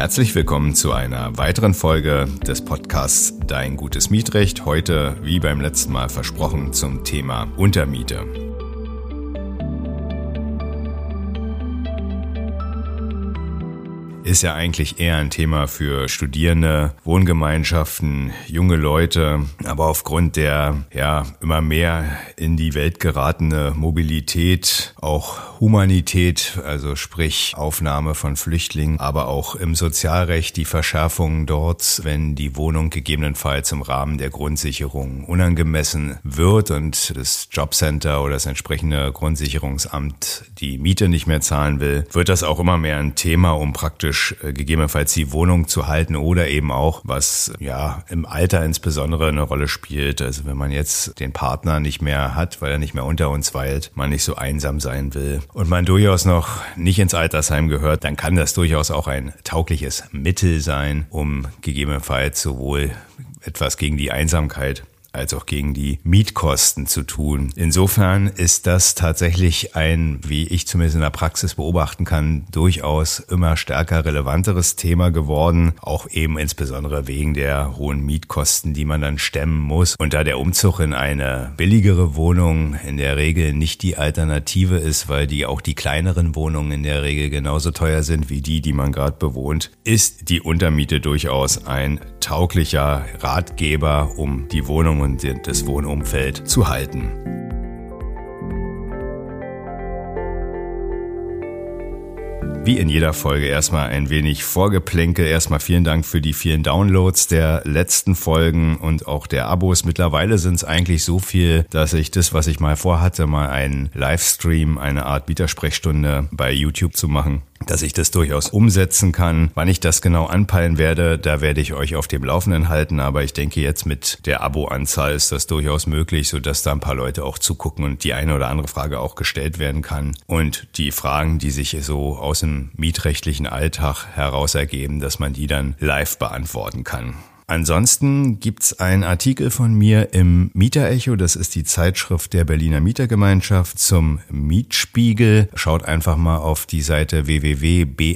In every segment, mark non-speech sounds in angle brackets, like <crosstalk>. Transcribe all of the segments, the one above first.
Herzlich willkommen zu einer weiteren Folge des Podcasts Dein gutes Mietrecht. Heute, wie beim letzten Mal versprochen, zum Thema Untermiete. ist ja eigentlich eher ein Thema für Studierende, Wohngemeinschaften, junge Leute. Aber aufgrund der ja immer mehr in die Welt geratene Mobilität, auch Humanität, also sprich Aufnahme von Flüchtlingen, aber auch im Sozialrecht die Verschärfungen dort, wenn die Wohnung gegebenenfalls im Rahmen der Grundsicherung unangemessen wird und das Jobcenter oder das entsprechende Grundsicherungsamt die Miete nicht mehr zahlen will, wird das auch immer mehr ein Thema, um praktisch äh, gegebenenfalls die Wohnung zu halten oder eben auch, was ja im Alter insbesondere eine Rolle spielt. Also wenn man jetzt den Partner nicht mehr hat, weil er nicht mehr unter uns weilt, man nicht so einsam sein will und man durchaus noch nicht ins Altersheim gehört, dann kann das durchaus auch ein taugliches Mittel sein, um gegebenenfalls sowohl etwas gegen die Einsamkeit als auch gegen die Mietkosten zu tun. Insofern ist das tatsächlich ein, wie ich zumindest in der Praxis beobachten kann, durchaus immer stärker relevanteres Thema geworden, auch eben insbesondere wegen der hohen Mietkosten, die man dann stemmen muss. Und da der Umzug in eine billigere Wohnung in der Regel nicht die Alternative ist, weil die auch die kleineren Wohnungen in der Regel genauso teuer sind wie die, die man gerade bewohnt, ist die Untermiete durchaus ein tauglicher Ratgeber, um die Wohnung und das Wohnumfeld zu halten. Wie in jeder Folge erstmal ein wenig Vorgeplänkel. Erstmal vielen Dank für die vielen Downloads der letzten Folgen und auch der Abos. Mittlerweile sind es eigentlich so viel, dass ich das, was ich mal vorhatte, mal einen Livestream, eine Art Bietersprechstunde bei YouTube zu machen, dass ich das durchaus umsetzen kann. Wann ich das genau anpeilen werde, da werde ich euch auf dem Laufenden halten. Aber ich denke jetzt mit der Abo-Anzahl ist das durchaus möglich, sodass da ein paar Leute auch zugucken und die eine oder andere Frage auch gestellt werden kann. Und die Fragen, die sich so aus dem mietrechtlichen Alltag heraus ergeben, dass man die dann live beantworten kann. Ansonsten gibt's einen Artikel von mir im Mieterecho, das ist die Zeitschrift der Berliner Mietergemeinschaft zum Mietspiegel. Schaut einfach mal auf die Seite www.bmgev.de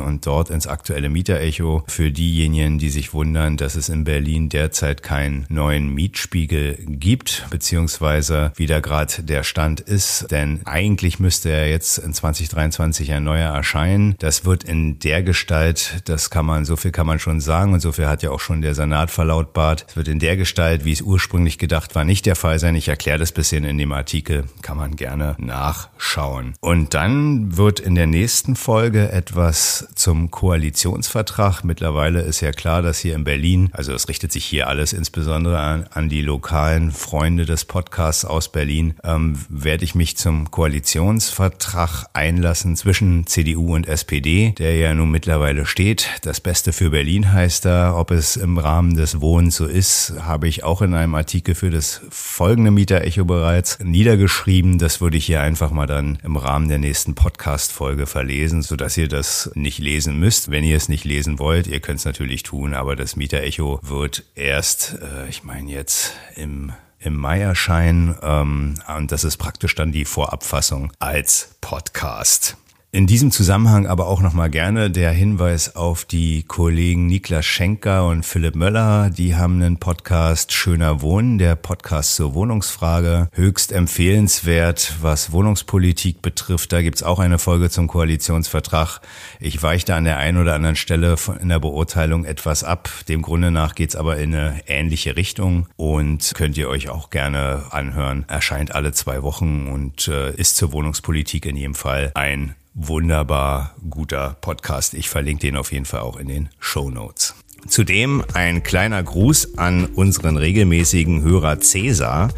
und dort ins aktuelle Mieterecho für diejenigen, die sich wundern, dass es in Berlin derzeit keinen neuen Mietspiegel gibt, beziehungsweise wie da gerade der Stand ist. Denn eigentlich müsste er jetzt in 2023 ein neuer erscheinen. Das wird in der Gestalt, das kann man, so viel kann man schon sagen, sagen. Und so hat ja auch schon der Senat verlautbart. Es wird in der Gestalt, wie es ursprünglich gedacht war, nicht der Fall sein. Ich erkläre das bisschen in dem Artikel. Kann man gerne nachschauen. Und dann wird in der nächsten Folge etwas zum Koalitionsvertrag. Mittlerweile ist ja klar, dass hier in Berlin, also es richtet sich hier alles insbesondere an, an die lokalen Freunde des Podcasts aus Berlin, ähm, werde ich mich zum Koalitionsvertrag einlassen zwischen CDU und SPD, der ja nun mittlerweile steht. Das Beste für Berlin heißt heißt ob es im Rahmen des Wohnens so ist, habe ich auch in einem Artikel für das folgende Mieterecho bereits niedergeschrieben. Das würde ich hier einfach mal dann im Rahmen der nächsten Podcast-Folge verlesen, sodass ihr das nicht lesen müsst. Wenn ihr es nicht lesen wollt, ihr könnt es natürlich tun, aber das Mieterecho wird erst, äh, ich meine jetzt im im Mai erscheinen ähm, und das ist praktisch dann die Vorabfassung als Podcast. In diesem Zusammenhang aber auch nochmal gerne der Hinweis auf die Kollegen Niklas Schenker und Philipp Möller. Die haben einen Podcast Schöner Wohnen, der Podcast zur Wohnungsfrage. Höchst empfehlenswert, was Wohnungspolitik betrifft. Da gibt's auch eine Folge zum Koalitionsvertrag. Ich weiche an der einen oder anderen Stelle in der Beurteilung etwas ab. Dem Grunde nach geht's aber in eine ähnliche Richtung und könnt ihr euch auch gerne anhören. Erscheint alle zwei Wochen und äh, ist zur Wohnungspolitik in jedem Fall ein wunderbar guter Podcast. Ich verlinke den auf jeden Fall auch in den Show Notes. Zudem ein kleiner Gruß an unseren regelmäßigen Hörer Cäsar.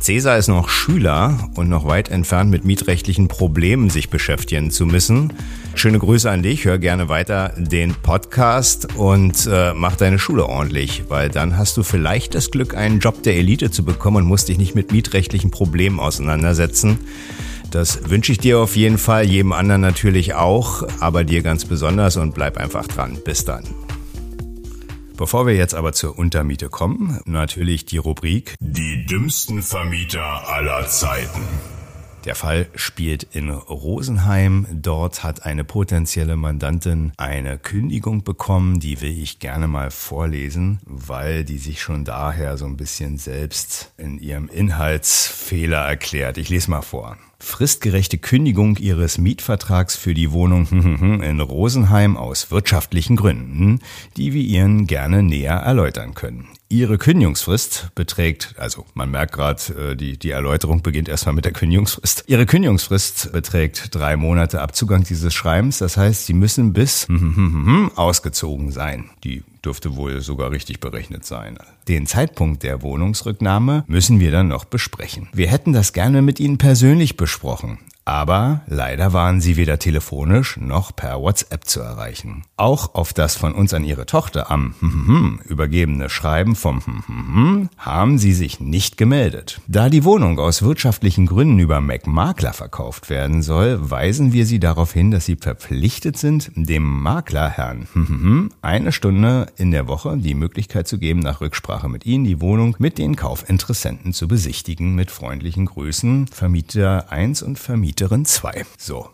Cäsar ist noch Schüler und noch weit entfernt mit mietrechtlichen Problemen sich beschäftigen zu müssen. Schöne Grüße an dich, hör gerne weiter den Podcast und äh, mach deine Schule ordentlich, weil dann hast du vielleicht das Glück, einen Job der Elite zu bekommen und musst dich nicht mit mietrechtlichen Problemen auseinandersetzen. Das wünsche ich dir auf jeden Fall, jedem anderen natürlich auch, aber dir ganz besonders und bleib einfach dran. Bis dann. Bevor wir jetzt aber zur Untermiete kommen, natürlich die Rubrik Die dümmsten Vermieter aller Zeiten. Der Fall spielt in Rosenheim. Dort hat eine potenzielle Mandantin eine Kündigung bekommen. Die will ich gerne mal vorlesen, weil die sich schon daher so ein bisschen selbst in ihrem Inhaltsfehler erklärt. Ich lese mal vor fristgerechte Kündigung ihres Mietvertrags für die Wohnung <laughs> in Rosenheim aus wirtschaftlichen Gründen, die wir Ihnen gerne näher erläutern können. Ihre Kündigungsfrist beträgt, also man merkt gerade, äh, die, die Erläuterung beginnt erstmal mit der Kündigungsfrist. Ihre Kündigungsfrist beträgt drei Monate ab Zugang dieses Schreibens. Das heißt, Sie müssen bis ausgezogen sein. Die dürfte wohl sogar richtig berechnet sein. Den Zeitpunkt der Wohnungsrücknahme müssen wir dann noch besprechen. Wir hätten das gerne mit Ihnen persönlich besprochen. Aber leider waren sie weder telefonisch noch per WhatsApp zu erreichen. Auch auf das von uns an ihre Tochter am übergebene Schreiben vom haben sie sich nicht gemeldet. Da die Wohnung aus wirtschaftlichen Gründen über MacMakler verkauft werden soll, weisen wir sie darauf hin, dass sie verpflichtet sind, dem Makler Herrn eine Stunde in der Woche die Möglichkeit zu geben, nach Rücksprache mit ihnen die Wohnung mit den Kaufinteressenten zu besichtigen. Mit freundlichen Grüßen Vermieter 1 und Vermieter Mieterin 2. So.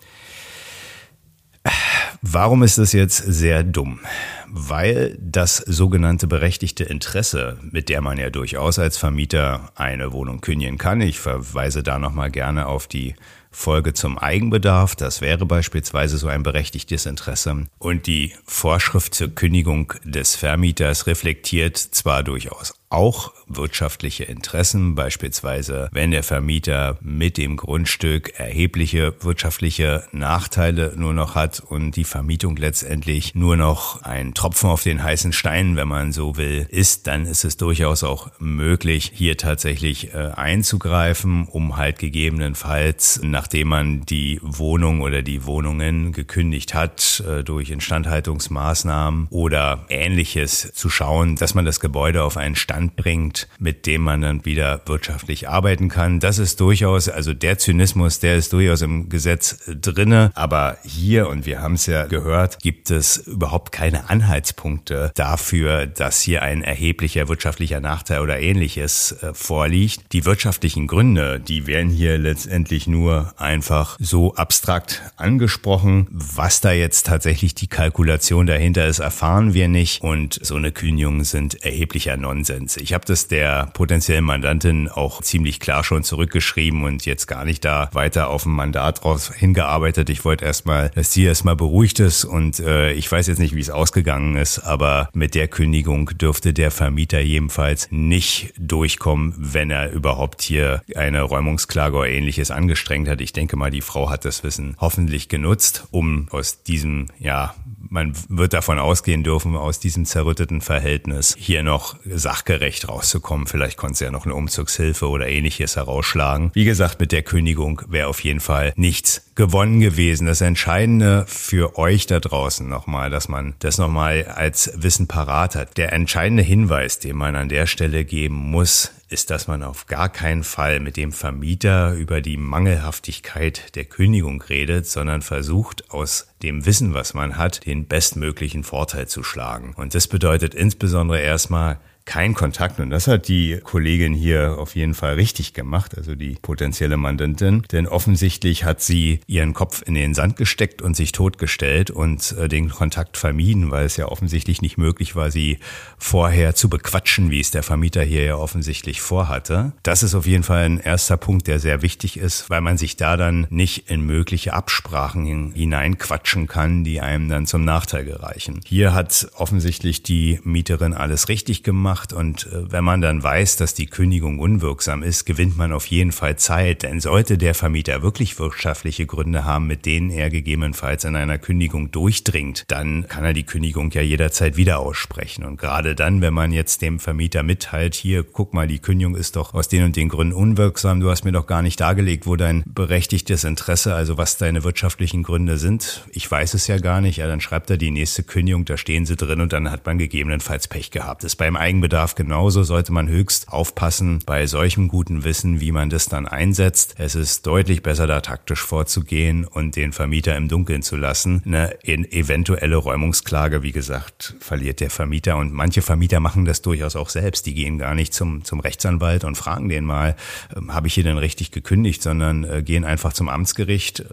Warum ist das jetzt sehr dumm? Weil das sogenannte berechtigte Interesse, mit der man ja durchaus als Vermieter eine Wohnung kündigen kann, ich verweise da nochmal gerne auf die Folge zum Eigenbedarf, das wäre beispielsweise so ein berechtigtes Interesse. Und die Vorschrift zur Kündigung des Vermieters reflektiert zwar durchaus auch wirtschaftliche Interessen, beispielsweise wenn der Vermieter mit dem Grundstück erhebliche wirtschaftliche Nachteile nur noch hat und die Vermietung letztendlich nur noch ein Tropfen auf den heißen Stein, wenn man so will, ist, dann ist es durchaus auch möglich, hier tatsächlich äh, einzugreifen, um halt gegebenenfalls, nachdem man die Wohnung oder die Wohnungen gekündigt hat, äh, durch Instandhaltungsmaßnahmen oder ähnliches zu schauen, dass man das Gebäude auf einen Stand anbringt, mit dem man dann wieder wirtschaftlich arbeiten kann. Das ist durchaus, also der Zynismus, der ist durchaus im Gesetz drinne. Aber hier, und wir haben es ja gehört, gibt es überhaupt keine Anhaltspunkte dafür, dass hier ein erheblicher wirtschaftlicher Nachteil oder ähnliches äh, vorliegt. Die wirtschaftlichen Gründe, die werden hier letztendlich nur einfach so abstrakt angesprochen. Was da jetzt tatsächlich die Kalkulation dahinter ist, erfahren wir nicht. Und so eine Kündigung sind erheblicher Nonsens. Insolvenz. Ich habe das der potenziellen Mandantin auch ziemlich klar schon zurückgeschrieben und jetzt gar nicht da weiter auf ein Mandat draus hingearbeitet. Ich wollte erstmal, dass sie erstmal beruhigt ist und äh, ich weiß jetzt nicht, wie es ausgegangen ist, aber mit der Kündigung dürfte der Vermieter jedenfalls nicht durchkommen, wenn er überhaupt hier eine Räumungsklage oder ähnliches angestrengt hat. Ich denke mal, die Frau hat das Wissen hoffentlich genutzt, um aus diesem ja man wird davon ausgehen dürfen, aus diesem zerrütteten Verhältnis hier noch sachgerecht rauszukommen. Vielleicht konnte sie ja noch eine Umzugshilfe oder ähnliches herausschlagen. Wie gesagt, mit der Kündigung wäre auf jeden Fall nichts gewonnen gewesen. Das Entscheidende für euch da draußen nochmal, dass man das nochmal als Wissen parat hat. Der entscheidende Hinweis, den man an der Stelle geben muss, ist, dass man auf gar keinen Fall mit dem Vermieter über die Mangelhaftigkeit der Kündigung redet, sondern versucht aus dem Wissen, was man hat, den bestmöglichen Vorteil zu schlagen. Und das bedeutet insbesondere erstmal, kein Kontakt. Und das hat die Kollegin hier auf jeden Fall richtig gemacht, also die potenzielle Mandantin. Denn offensichtlich hat sie ihren Kopf in den Sand gesteckt und sich totgestellt und äh, den Kontakt vermieden, weil es ja offensichtlich nicht möglich war, sie vorher zu bequatschen, wie es der Vermieter hier ja offensichtlich vorhatte. Das ist auf jeden Fall ein erster Punkt, der sehr wichtig ist, weil man sich da dann nicht in mögliche Absprachen hineinquatschen kann, die einem dann zum Nachteil gereichen. Hier hat offensichtlich die Mieterin alles richtig gemacht macht. Und äh, wenn man dann weiß, dass die Kündigung unwirksam ist, gewinnt man auf jeden Fall Zeit. Denn sollte der Vermieter wirklich wirtschaftliche Gründe haben, mit denen er gegebenenfalls in einer Kündigung durchdringt, dann kann er die Kündigung ja jederzeit wieder aussprechen. Und gerade dann, wenn man jetzt dem Vermieter mitteilt, hier, guck mal, die Kündigung ist doch aus den und den Gründen unwirksam, du hast mir doch gar nicht dargelegt, wo dein berechtigtes Interesse, also was deine wirtschaftlichen Gründe sind. Ich weiß es ja gar nicht. Ja, dann schreibt er die nächste Kündigung, da stehen sie drin und dann hat man gegebenenfalls Pech gehabt. Das ist beim eigenen Eigenbedarf genauso sollte man höchst aufpassen bei solchem guten Wissen, wie man das dann einsetzt. Es ist deutlich besser, da taktisch vorzugehen und den Vermieter im Dunkeln zu lassen. Eine eventuelle Räumungsklage, wie gesagt, verliert der Vermieter und manche Vermieter machen das durchaus auch selbst. Die gehen gar nicht zum, zum Rechtsanwalt und fragen den mal, äh, habe ich hier denn richtig gekündigt, sondern äh, gehen einfach zum Amtsgericht,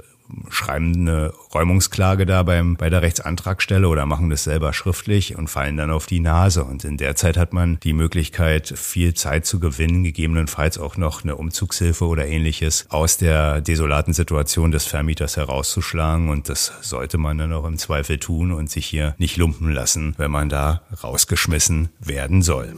schreiben eine Räumungsklage da beim, bei der Rechtsantragstelle oder machen das selber schriftlich und fallen dann auf die Nase. Und in der Zeit hat man die Möglichkeit, viel Zeit zu gewinnen, gegebenenfalls auch noch eine Umzugshilfe oder ähnliches aus der desolaten Situation des Vermieters herauszuschlagen. Und das sollte man dann auch im Zweifel tun und sich hier nicht lumpen lassen, wenn man da rausgeschmissen werden soll.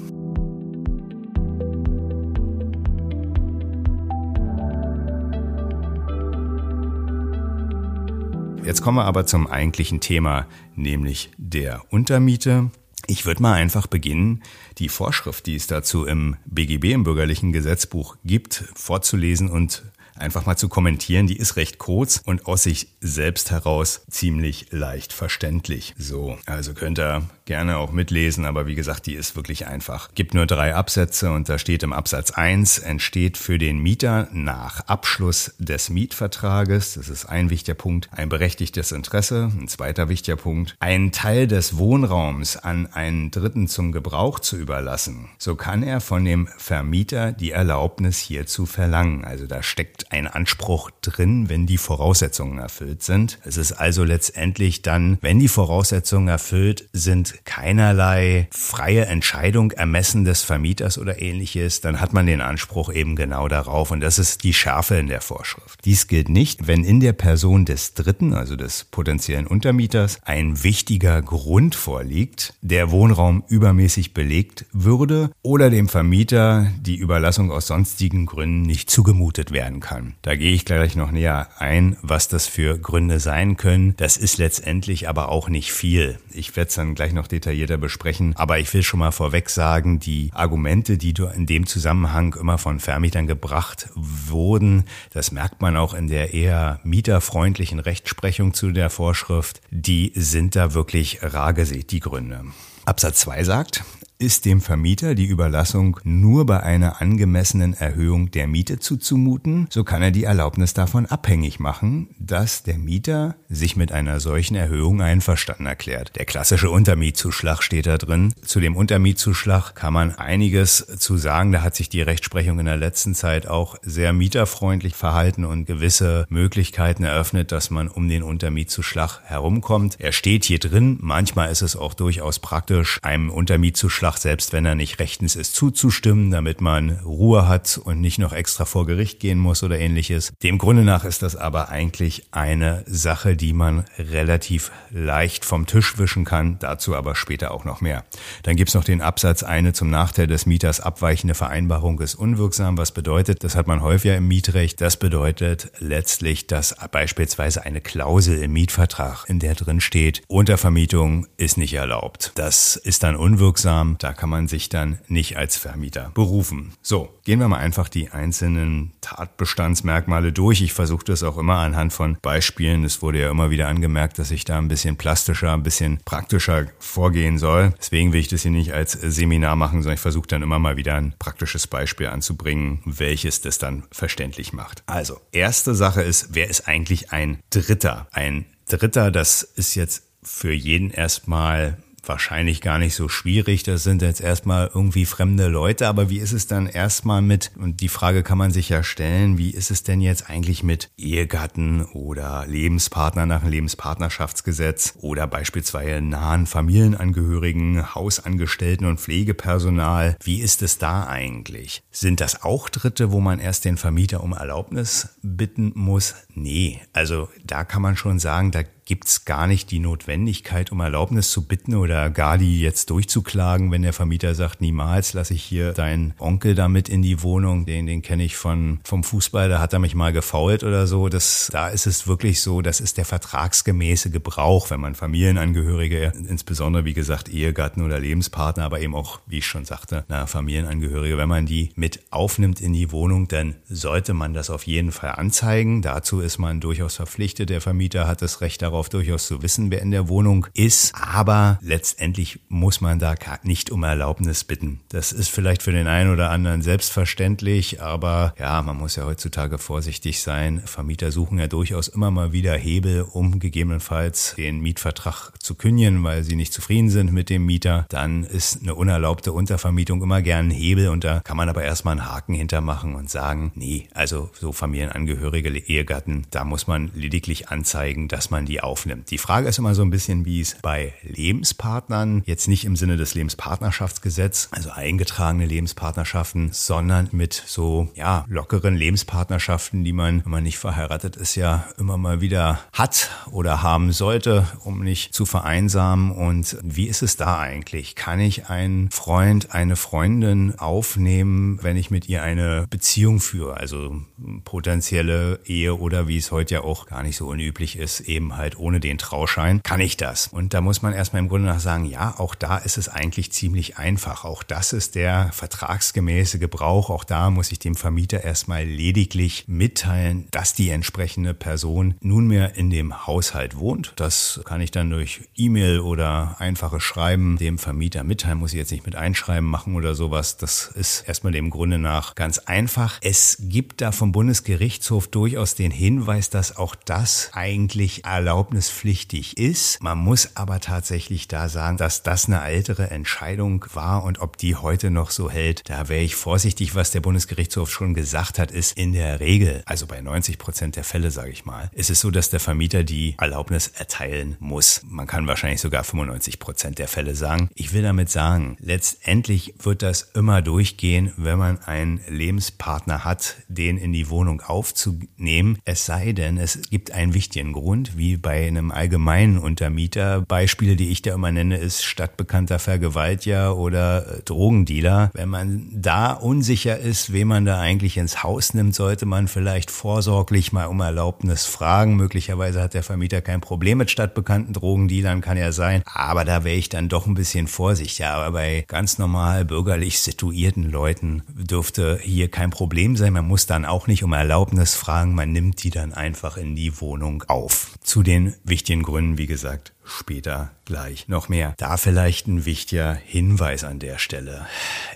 Jetzt kommen wir aber zum eigentlichen Thema, nämlich der Untermiete. Ich würde mal einfach beginnen, die Vorschrift, die es dazu im BGB, im bürgerlichen Gesetzbuch gibt, vorzulesen und einfach mal zu kommentieren. Die ist recht kurz und aus sich selbst heraus ziemlich leicht verständlich. So, also könnt ihr gerne auch mitlesen, aber wie gesagt, die ist wirklich einfach. Gibt nur drei Absätze und da steht im Absatz 1 entsteht für den Mieter nach Abschluss des Mietvertrages, das ist ein wichtiger Punkt, ein berechtigtes Interesse, ein zweiter wichtiger Punkt, einen Teil des Wohnraums an einen Dritten zum Gebrauch zu überlassen. So kann er von dem Vermieter die Erlaubnis hierzu verlangen. Also da steckt ein Anspruch drin, wenn die Voraussetzungen erfüllt sind. Es ist also letztendlich dann, wenn die Voraussetzungen erfüllt sind, keinerlei freie Entscheidung ermessen des Vermieters oder ähnliches, dann hat man den Anspruch eben genau darauf. Und das ist die Schärfe in der Vorschrift. Dies gilt nicht, wenn in der Person des Dritten, also des potenziellen Untermieters, ein wichtiger Grund vorliegt, der Wohnraum übermäßig belegt würde oder dem Vermieter die Überlassung aus sonstigen Gründen nicht zugemutet werden kann. Da gehe ich gleich noch näher ein, was das für Gründe sein können. Das ist letztendlich aber auch nicht viel. Ich werde es dann gleich noch detaillierter besprechen. Aber ich will schon mal vorweg sagen, die Argumente, die in dem Zusammenhang immer von Vermietern gebracht wurden, das merkt man auch in der eher mieterfreundlichen Rechtsprechung zu der Vorschrift, die sind da wirklich rar gesät, die Gründe. Absatz 2 sagt, ist dem Vermieter die Überlassung nur bei einer angemessenen Erhöhung der Miete zuzumuten, so kann er die Erlaubnis davon abhängig machen, dass der Mieter sich mit einer solchen Erhöhung einverstanden erklärt. Der klassische Untermietzuschlag steht da drin. Zu dem Untermietzuschlag kann man einiges zu sagen. Da hat sich die Rechtsprechung in der letzten Zeit auch sehr mieterfreundlich verhalten und gewisse Möglichkeiten eröffnet, dass man um den Untermietzuschlag herumkommt. Er steht hier drin. Manchmal ist es auch durchaus praktisch, einem Untermietzuschlag Vorschlag, selbst wenn er nicht rechtens ist, zuzustimmen, damit man Ruhe hat und nicht noch extra vor Gericht gehen muss oder ähnliches. Dem Grunde nach ist das aber eigentlich eine Sache, die man relativ leicht vom Tisch wischen kann, dazu aber später auch noch mehr. Dann gibt's noch den Absatz, eine zum Nachteil des Mieters abweichende Vereinbarung ist unwirksam. Was bedeutet, das hat man häufiger im Mietrecht, das bedeutet letztlich, dass beispielsweise eine Klausel im Mietvertrag, in der drin steht, Untervermietung ist nicht erlaubt. Das ist dann unwirksam. Da kann man sich dann nicht als Vermieter berufen. So, gehen wir mal einfach die einzelnen Tatbestandsmerkmale durch. Ich versuche das auch immer anhand von Beispielen. Es wurde ja immer wieder angemerkt, dass ich da ein bisschen plastischer, ein bisschen praktischer vorgehen soll. Deswegen will ich das hier nicht als Seminar machen, sondern ich versuche dann immer mal wieder ein praktisches Beispiel anzubringen, welches das dann verständlich macht. Also, erste Sache ist, wer ist eigentlich ein Dritter? Ein Dritter, das ist jetzt für jeden erstmal wahrscheinlich gar nicht so schwierig. Das sind jetzt erstmal irgendwie fremde Leute, aber wie ist es dann erstmal mit, und die Frage kann man sich ja stellen, wie ist es denn jetzt eigentlich mit Ehegatten oder Lebenspartner nach dem Lebenspartnerschaftsgesetz oder beispielsweise nahen Familienangehörigen, Hausangestellten und Pflegepersonal? Wie ist es da eigentlich? Sind das auch Dritte, wo man erst den Vermieter um Erlaubnis bitten muss? Nee, also da kann man schon sagen, da gibt es gar nicht die Notwendigkeit, um Erlaubnis zu bitten oder gar die jetzt durchzuklagen, wenn der Vermieter sagt, niemals lasse ich hier deinen Onkel damit in die Wohnung, den, den kenne ich von, vom Fußball, da hat er mich mal gefault oder so. Das, da ist es wirklich so, das ist der vertragsgemäße Gebrauch, wenn man Familienangehörige, insbesondere wie gesagt Ehegatten oder Lebenspartner, aber eben auch, wie ich schon sagte, na, Familienangehörige, wenn man die mit aufnimmt in die Wohnung, dann sollte man das auf jeden Fall anzeigen. Dazu ist man durchaus verpflichtet. Der Vermieter hat das Recht darauf, darauf durchaus zu wissen, wer in der Wohnung ist. Aber letztendlich muss man da nicht um Erlaubnis bitten. Das ist vielleicht für den einen oder anderen selbstverständlich, aber ja, man muss ja heutzutage vorsichtig sein. Vermieter suchen ja durchaus immer mal wieder Hebel, um gegebenenfalls den Mietvertrag zu kündigen, weil sie nicht zufrieden sind mit dem Mieter. Dann ist eine unerlaubte Untervermietung immer gern ein Hebel und da kann man aber erstmal einen Haken hintermachen und sagen, nee, also so Familienangehörige, Ehegatten, da muss man lediglich anzeigen, dass man die aufnimmt. Die Frage ist immer so ein bisschen, wie es bei Lebenspartnern, jetzt nicht im Sinne des Lebenspartnerschaftsgesetzes, also eingetragene Lebenspartnerschaften, sondern mit so, ja, lockeren Lebenspartnerschaften, die man, wenn man nicht verheiratet ist, ja immer mal wieder hat oder haben sollte, um nicht zu vereinsamen. Und wie ist es da eigentlich? Kann ich einen Freund, eine Freundin aufnehmen, wenn ich mit ihr eine Beziehung führe? Also potenzielle Ehe oder wie es heute ja auch gar nicht so unüblich ist, eben halt ohne den Trauschein. Kann ich das? Und da muss man erstmal im Grunde nach sagen, ja, auch da ist es eigentlich ziemlich einfach. Auch das ist der vertragsgemäße Gebrauch. Auch da muss ich dem Vermieter erstmal lediglich mitteilen, dass die entsprechende Person nunmehr in dem Haushalt wohnt. Das kann ich dann durch E-Mail oder einfache Schreiben dem Vermieter mitteilen. Muss ich jetzt nicht mit Einschreiben machen oder sowas. Das ist erstmal dem Grunde nach ganz einfach. Es gibt da vom Bundesgerichtshof durchaus den Hinweis, dass auch das eigentlich erlaubnispflichtig ist. Man muss aber tatsächlich da sagen, dass das eine ältere Entscheidung war und ob die heute noch so hält, da wäre ich vorsichtig. Was der Bundesgerichtshof schon gesagt hat, ist in der Regel, also bei 90 Prozent der Fälle, sage ich mal, ist es so, dass der Vermieter die Erlaubnis erteilen muss. Man kann wahrscheinlich sogar 95 Prozent der Fälle sagen. Ich will damit sagen, letztendlich wird das immer durchgehen, wenn man einen Lebenspartner hat, den in die Wohnung aufzunehmen. Es sei denn, es gibt einen wichtigen Grund, wie bei einem allgemeinen Untermieter. Beispiele, die ich da immer nenne, ist stadtbekannter Vergewaltiger oder äh, Drogendealer. Wenn man da unsicher ist, wen man da eigentlich ins Haus nimmt, sollte man vielleicht vorsorglich mal um Erlaubnis fragen. Möglicherweise hat der Vermieter kein Problem mit stadtbekannten Drogendealern, kann ja sein. Aber da wäre ich dann doch ein bisschen vorsichtig. Aber bei ganz normal bürgerlich situierten Leuten dürfte hier kein Problem sein. Man muss dann auch nicht um Erlaubnis fragen. Man nimmt die dann einfach in die Wohnung auf. Zu den wichtigen Gründen, wie gesagt, später gleich noch mehr. Da vielleicht ein wichtiger Hinweis an der Stelle.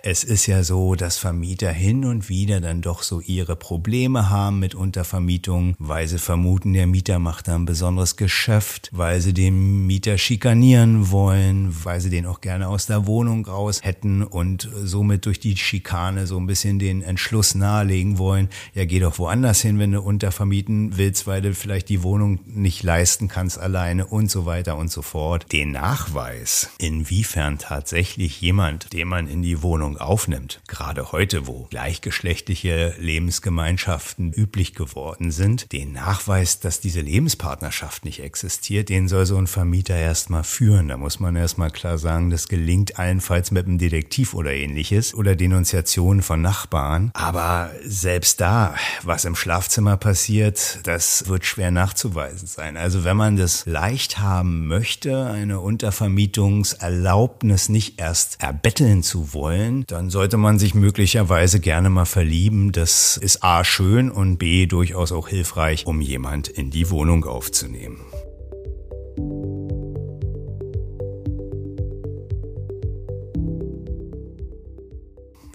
Es ist ja so, dass Vermieter hin und wieder dann doch so ihre Probleme haben mit Untervermietung, weil sie vermuten, der Mieter macht da ein besonderes Geschäft, weil sie den Mieter schikanieren wollen, weil sie den auch gerne aus der Wohnung raus hätten und somit durch die Schikane so ein bisschen den Entschluss nahelegen wollen, ja geh doch woanders hin, wenn du untervermieten willst, weil du vielleicht die Wohnung nicht leisten kannst alleine und so weiter und so fort. Den Nachweis, inwiefern tatsächlich jemand, den man in die Wohnung aufnimmt, gerade heute, wo gleichgeschlechtliche Lebensgemeinschaften üblich geworden sind, den Nachweis, dass diese Lebenspartnerschaft nicht existiert, den soll so ein Vermieter erstmal führen. Da muss man erstmal klar sagen, das gelingt allenfalls mit einem Detektiv oder ähnliches oder Denunziationen von Nachbarn. Aber selbst da, was im Schlafzimmer passiert, das wird schwer nachzuweisen sein. Also wenn man das leicht haben möchte, eine Untervermietungserlaubnis nicht erst erbetteln zu wollen, dann sollte man sich möglicherweise gerne mal verlieben. Das ist A schön und B durchaus auch hilfreich, um jemand in die Wohnung aufzunehmen.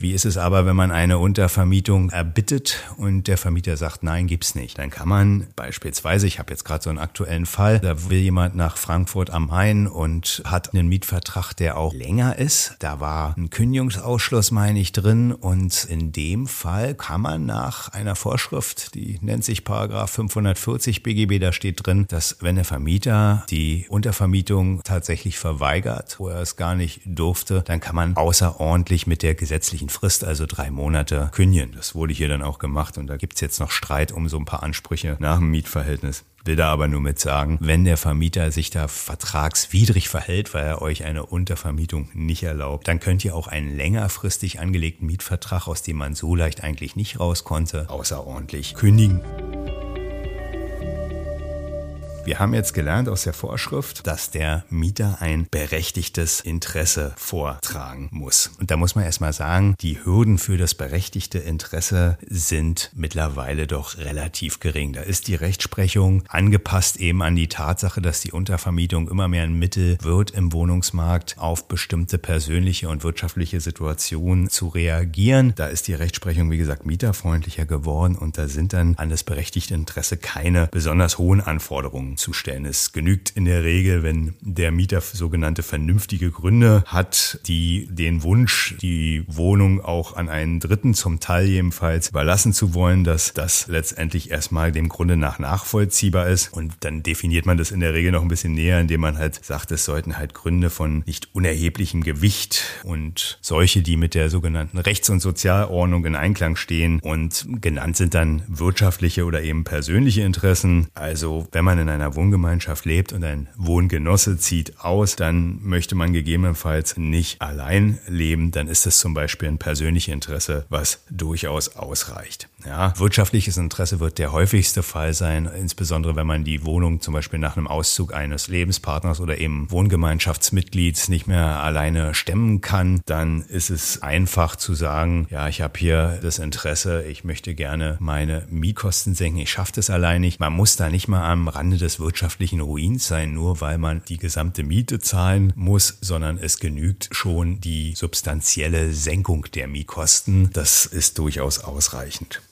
Wie ist es aber, wenn man eine Untervermietung erbittet und der Vermieter sagt, nein, gibt's nicht? Dann kann man beispielsweise, ich habe jetzt gerade so einen aktuellen Fall, da will jemand nach Frankfurt am Main und hat einen Mietvertrag, der auch länger ist. Da war ein Kündigungsausschluss, meine ich, drin und in dem Fall kann man nach einer Vorschrift, die nennt sich Paragraph 540 BGB, da steht drin, dass wenn der Vermieter die Untervermietung tatsächlich verweigert, wo er es gar nicht durfte, dann kann man außerordentlich mit der gesetzlichen gesetzlichen Frist, also drei Monate, kündigen. Das wurde hier dann auch gemacht und da gibt's jetzt noch Streit um so ein paar Ansprüche nach dem Mietverhältnis will da aber nur mit sagen, wenn der Vermieter sich da vertragswidrig verhält, weil er euch eine Untervermietung nicht erlaubt, dann könnt ihr auch einen längerfristig angelegten Mietvertrag, aus dem man so leicht eigentlich nicht raus konnte, außerordentlich kündigen. Wir haben jetzt gelernt aus der Vorschrift, dass der Mieter ein berechtigtes Interesse vortragen muss. Und da muss man erstmal sagen, die Hürden für das berechtigte Interesse sind mittlerweile doch relativ gering. Da ist die Rechtsprechung angepasst eben an die Tatsache, dass die Untervermietung immer mehr ein Mittel wird im Wohnungsmarkt auf bestimmte persönliche und wirtschaftliche Situationen zu reagieren. Da ist die Rechtsprechung, wie gesagt, mieterfreundlicher geworden und da sind dann an das berechtigte Interesse keine besonders hohen Anforderungen zu stellen. Es genügt in der Regel, wenn der Mieter sogenannte vernünftige Gründe hat, die den Wunsch, die Wohnung auch an einen Dritten zum Teil jedenfalls überlassen zu wollen, dass das letztendlich erstmal dem Grunde nach nachvollziehbar ist. Und dann definiert man das in der Regel noch ein bisschen näher, indem man halt sagt, es sollten halt Gründe von nicht unerheblichem Gewicht und solche, die mit der sogenannten Rechts- und Sozialordnung in Einklang stehen und genannt sind dann wirtschaftliche oder eben persönliche Interessen. Also wenn man in einer Wohngemeinschaft lebt und ein Wohngenosse zieht aus, dann möchte man gegebenenfalls nicht allein leben, dann ist das zum Beispiel ein persönliches Interesse, was durchaus ausreicht. Ja, wirtschaftliches Interesse wird der häufigste Fall sein, insbesondere wenn man die Wohnung zum Beispiel nach einem Auszug eines Lebenspartners oder eben Wohngemeinschaftsmitglieds nicht mehr alleine stemmen kann, dann ist es einfach zu sagen, ja, ich habe hier das Interesse, ich möchte gerne meine Mietkosten senken, ich schaffe das allein nicht. Man muss da nicht mal am Rande des wirtschaftlichen Ruins sein, nur weil man die gesamte Miete zahlen muss, sondern es genügt schon die substanzielle Senkung der Mietkosten. Das ist durchaus ausreichend.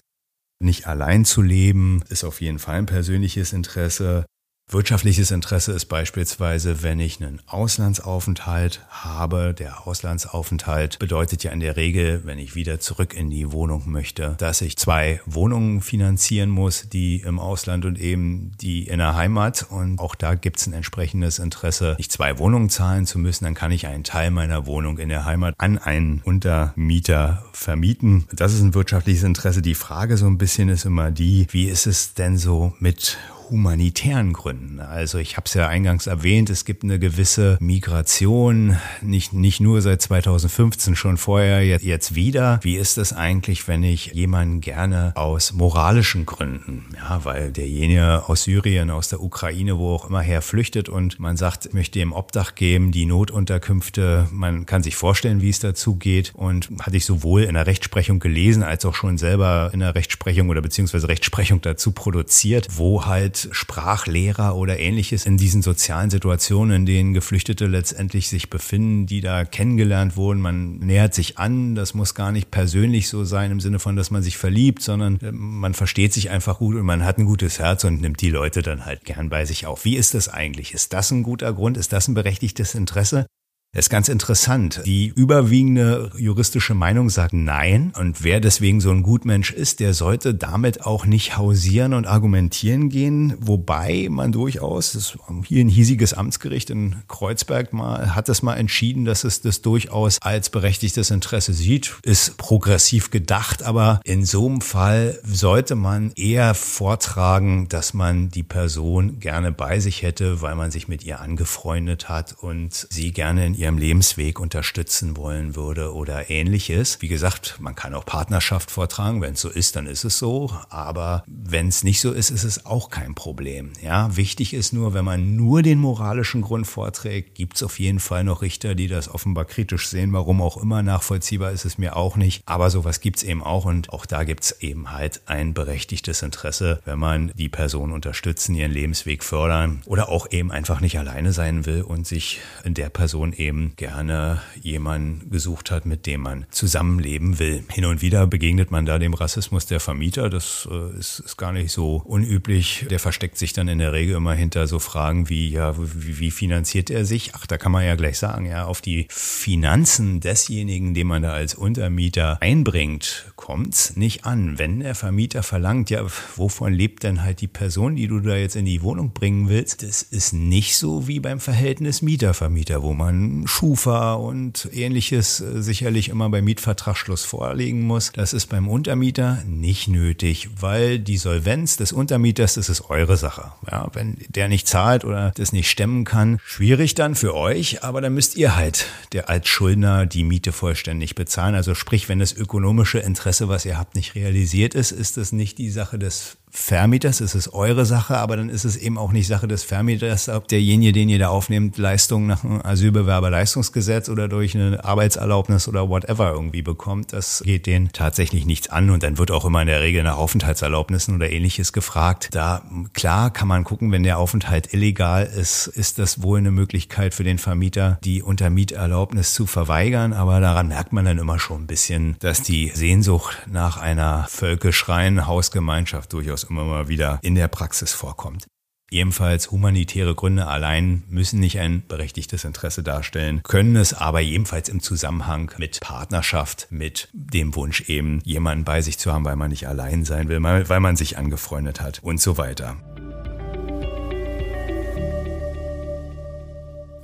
Nicht allein zu leben ist auf jeden Fall ein persönliches Interesse. Wirtschaftliches Interesse ist beispielsweise, wenn ich einen Auslandsaufenthalt habe. Der Auslandsaufenthalt bedeutet ja in der Regel, wenn ich wieder zurück in die Wohnung möchte, dass ich zwei Wohnungen finanzieren muss, die im Ausland und eben die in der Heimat. Und auch da gibt es ein entsprechendes Interesse, nicht zwei Wohnungen zahlen zu müssen. Dann kann ich einen Teil meiner Wohnung in der Heimat an einen Untermieter vermieten. Das ist ein wirtschaftliches Interesse. Die Frage so ein bisschen ist immer die, wie ist es denn so mit humanitären Gründen. Also ich habe es ja eingangs erwähnt, es gibt eine gewisse Migration, nicht, nicht nur seit 2015, schon vorher, jetzt wieder. Wie ist es eigentlich, wenn ich jemanden gerne aus moralischen Gründen, ja, weil derjenige aus Syrien, aus der Ukraine, wo auch immer her flüchtet und man sagt, möchte ihm Obdach geben, die Notunterkünfte, man kann sich vorstellen, wie es dazu geht und hatte ich sowohl in der Rechtsprechung gelesen, als auch schon selber in der Rechtsprechung oder beziehungsweise Rechtsprechung dazu produziert, wo halt Sprachlehrer oder ähnliches in diesen sozialen Situationen, in denen Geflüchtete letztendlich sich befinden, die da kennengelernt wurden. Man nähert sich an, das muss gar nicht persönlich so sein im Sinne von, dass man sich verliebt, sondern äh, man versteht sich einfach gut und man hat ein gutes Herz und nimmt die Leute dann halt gern bei sich auf. Wie ist das eigentlich? Ist das ein guter Grund? Ist das ein berechtigtes Interesse? Das ist ganz interessant. Die überwiegende juristische Meinung sagt nein. Und wer deswegen so ein Gutmensch ist, der sollte damit auch nicht hausieren und argumentieren gehen. Wobei man durchaus, das hier ein hiesiges Amtsgericht in Kreuzberg mal, hat das mal entschieden, dass es das durchaus als berechtigtes Interesse sieht. Ist progressiv gedacht, aber in so einem Fall sollte man eher vortragen, dass man die Person gerne bei sich hätte, weil man sich mit ihr angefreundet hat und sie gerne in ihrem Lebensweg unterstützen wollen würde oder ähnliches. Wie gesagt, man kann auch Partnerschaft vortragen. Wenn es so ist, dann ist es so. Aber wenn es nicht so ist, ist es auch kein Problem. Ja, wichtig ist nur, wenn man nur den moralischen Grund vorträgt, gibt es auf jeden Fall noch Richter, die das offenbar kritisch sehen. Warum auch immer, nachvollziehbar ist es mir auch nicht. Aber sowas gibt es eben auch und auch da gibt es eben halt ein berechtigtes Interesse, wenn man die Person unterstützen, ihren Lebensweg fördern oder auch eben einfach nicht alleine sein will und sich in der Person eben eben gerne jemanden gesucht hat, mit dem man zusammenleben will. Hin und wieder begegnet man da dem Rassismus der Vermieter. Das äh, ist, ist, gar nicht so unüblich. Der versteckt sich dann in der Regel immer hinter so Fragen wie, ja, wie, wie finanziert er sich? Ach, da kann man ja gleich sagen, ja, auf die Finanzen desjenigen, den man da als Untermieter einbringt, kommt's nicht an. Wenn der Vermieter verlangt, ja, wovon lebt denn halt die Person, die du da jetzt in die Wohnung bringen willst? Das ist nicht so wie beim Verhältnis Mieter-Vermieter, wo man Schufa und ähnliches äh, sicherlich immer beim Mietvertragsschluss vorlegen muss. Das ist beim Untermieter nicht nötig, weil die Solvenz des Untermieters, das ist eure Sache. Ja, wenn der nicht zahlt oder das nicht stemmen kann, schwierig dann für euch, aber dann müsst ihr halt der als Schuldner die Miete vollständig bezahlen. Also sprich, wenn das ökonomische Interesse, was ihr habt, nicht realisiert ist, ist das nicht die Sache des Vermieters, es ist eure Sache, aber dann ist es eben auch nicht Sache des Vermieters, ob derjenige, den ihr da aufnehmt, Leistungen nach dem Asylbewerberleistungsgesetz oder durch eine Arbeitserlaubnis oder whatever irgendwie bekommt. Das geht denen tatsächlich nichts an und dann wird auch immer in der Regel nach Aufenthaltserlaubnissen oder ähnliches gefragt. Da, klar, kann man gucken, wenn der Aufenthalt illegal ist, ist das wohl eine Möglichkeit für den Vermieter, die Untermieterlaubnis zu verweigern, aber daran merkt man dann immer schon ein bisschen, dass die Sehnsucht nach einer völkischreien Hausgemeinschaft durchaus immer mal wieder in der Praxis vorkommt. Ebenfalls humanitäre Gründe allein müssen nicht ein berechtigtes Interesse darstellen, können es aber jedenfalls im Zusammenhang mit Partnerschaft, mit dem Wunsch eben, jemanden bei sich zu haben, weil man nicht allein sein will, weil man sich angefreundet hat und so weiter.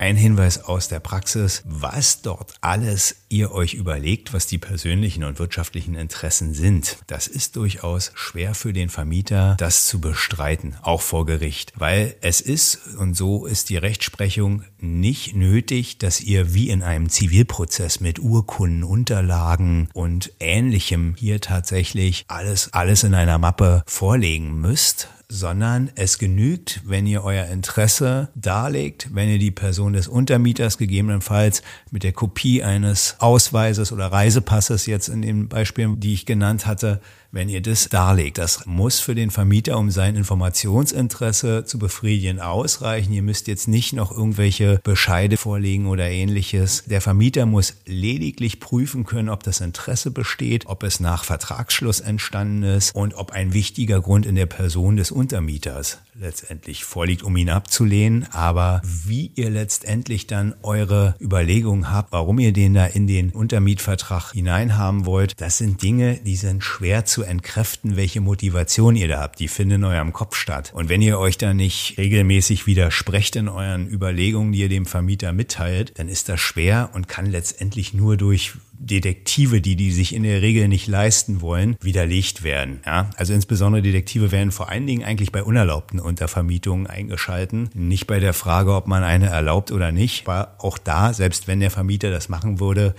Ein Hinweis aus der Praxis, was dort alles ihr euch überlegt, was die persönlichen und wirtschaftlichen Interessen sind. Das ist durchaus schwer für den Vermieter, das zu bestreiten, auch vor Gericht, weil es ist, und so ist die Rechtsprechung, nicht nötig, dass ihr wie in einem Zivilprozess mit Urkunden, Unterlagen und ähnlichem hier tatsächlich alles, alles in einer Mappe vorlegen müsst, sondern es genügt, wenn ihr euer Interesse darlegt, wenn ihr die Person des Untermieters gegebenenfalls mit der Kopie eines Ausweises oder Reisepasses jetzt in den Beispielen, die ich genannt hatte, wenn ihr das darlegt. Das muss für den Vermieter, um sein Informationsinteresse zu befriedigen, ausreichen. Ihr müsst jetzt nicht noch irgendwelche Bescheide vorlegen oder ähnliches. Der Vermieter muss lediglich prüfen können, ob das Interesse besteht, ob es nach Vertragsschluss entstanden ist und ob ein wichtiger Grund in der Person des Untermieters letztendlich vorliegt, um ihn abzulehnen. Aber wie ihr letztendlich dann eure Überlegungen habt, warum ihr den da in den Untermietvertrag hineinhaben wollt, das sind Dinge, die sind schwer zu entkräften, welche Motivation ihr da habt. Die finden in eurem Kopf statt. Und wenn ihr euch da nicht regelmäßig widersprecht in euren Überlegungen, die ihr dem Vermieter mitteilt, dann ist das schwer und kann letztendlich nur durch Detektive, die die sich in der Regel nicht leisten wollen, widerlegt werden. Ja? Also insbesondere Detektive werden vor allen Dingen eigentlich bei unerlaubten Untervermietungen eingeschalten. Nicht bei der Frage, ob man eine erlaubt oder nicht. Aber auch da, selbst wenn der Vermieter das machen würde,